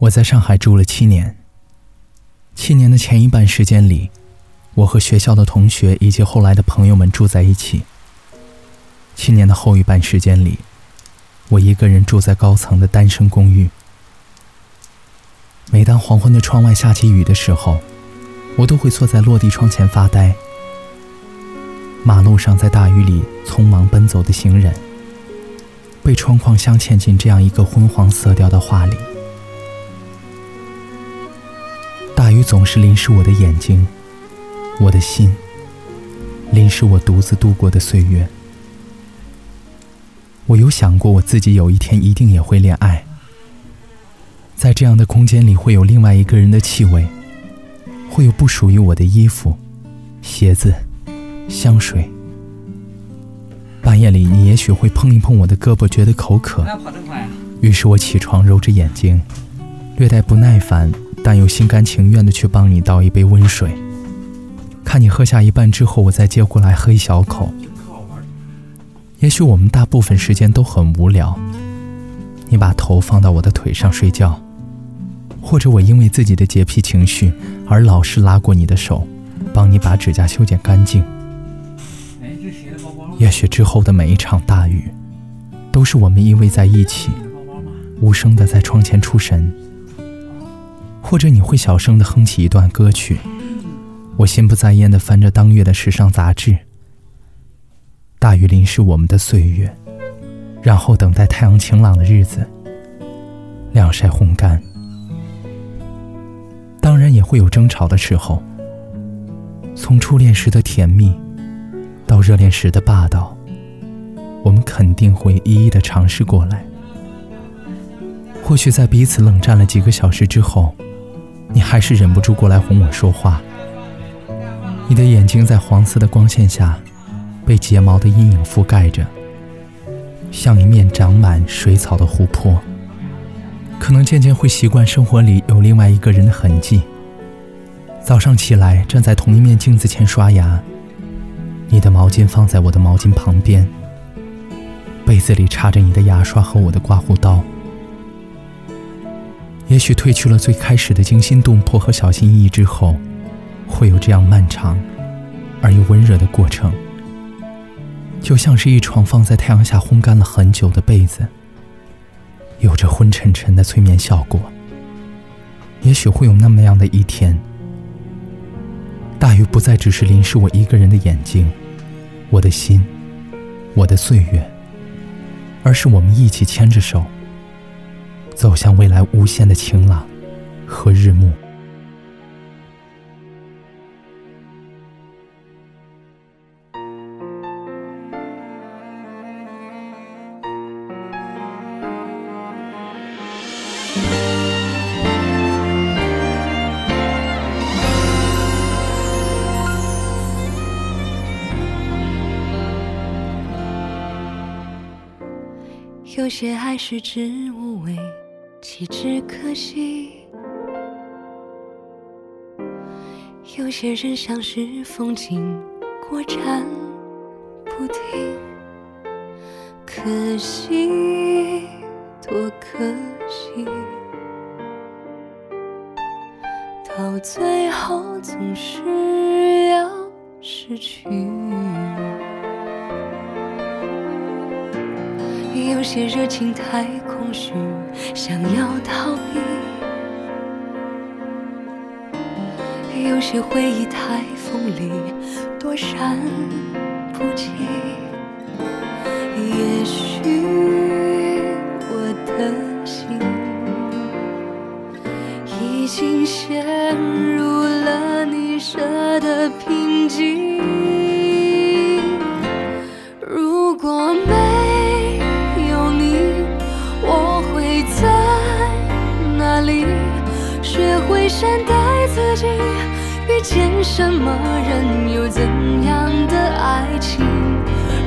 我在上海住了七年。七年的前一半时间里，我和学校的同学以及后来的朋友们住在一起。七年的后一半时间里，我一个人住在高层的单身公寓。每当黄昏的窗外下起雨的时候，我都会坐在落地窗前发呆。马路上在大雨里匆忙奔走的行人，被窗框镶嵌进这样一个昏黄色调的画里。总是淋湿我的眼睛，我的心，淋湿我独自度过的岁月。我有想过，我自己有一天一定也会恋爱，在这样的空间里，会有另外一个人的气味，会有不属于我的衣服、鞋子、香水。半夜里，你也许会碰一碰我的胳膊，觉得口渴，于是我起床，揉着眼睛，略带不耐烦。但又心甘情愿的去帮你倒一杯温水，看你喝下一半之后，我再接过来喝一小口。也许我们大部分时间都很无聊，你把头放到我的腿上睡觉，或者我因为自己的洁癖情绪而老是拉过你的手，帮你把指甲修剪干净。也许之后的每一场大雨，都是我们依偎在一起，无声的在窗前出神。或者你会小声的哼起一段歌曲，我心不在焉的翻着当月的时尚杂志。大雨淋湿我们的岁月，然后等待太阳晴朗的日子，晾晒烘干。当然也会有争吵的时候，从初恋时的甜蜜，到热恋时的霸道，我们肯定会一一的尝试过来。或许在彼此冷战了几个小时之后。你还是忍不住过来哄我说话。你的眼睛在黄色的光线下，被睫毛的阴影覆盖着，像一面长满水草的湖泊。可能渐渐会习惯生活里有另外一个人的痕迹。早上起来，站在同一面镜子前刷牙，你的毛巾放在我的毛巾旁边，被子里插着你的牙刷和我的刮胡刀。也许褪去了最开始的惊心动魄和小心翼翼之后，会有这样漫长而又温热的过程，就像是一床放在太阳下烘干了很久的被子，有着昏沉沉的催眠效果。也许会有那么样的一天，大雨不再只是淋湿我一个人的眼睛、我的心、我的岁月，而是我们一起牵着手。走向未来无限的晴朗和日暮。有些爱是知无味。岂止可惜？有些人像是风景，过站不停。可惜，多可惜，到最后总是要失去。有些热情太空虚，想要逃避；有些回忆太锋利，躲闪不及。也许我的心已经陷入了你设的瓶颈。如果没善待自己，遇见什么人，有怎样的爱情？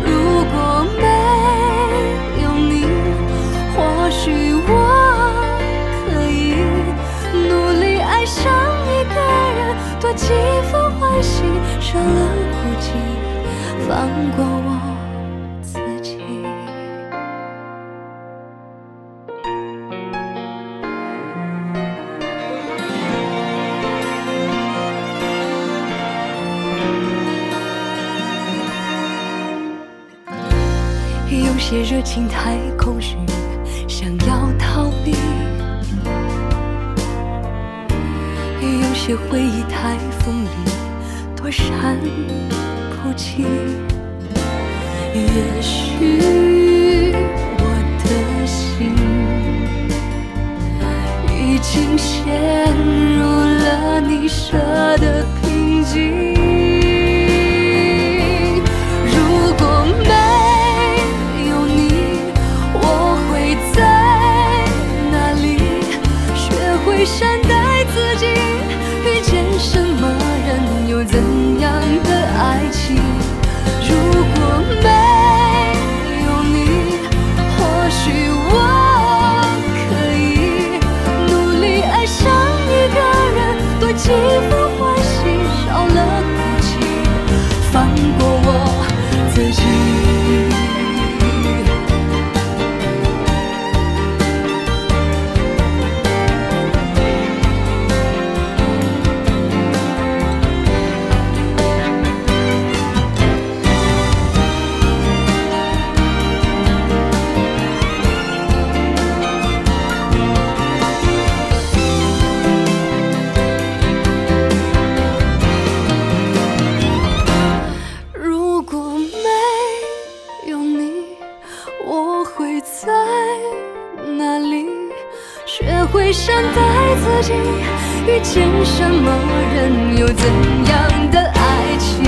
如果没有你，或许我可以努力爱上一个人，多几分欢喜，少了孤寂，放过我。些热情太空虚，想要逃避；有些回忆太锋利，躲闪不及。也许我的心已经陷入了你设的自己，遇见什么人，有怎样的爱情？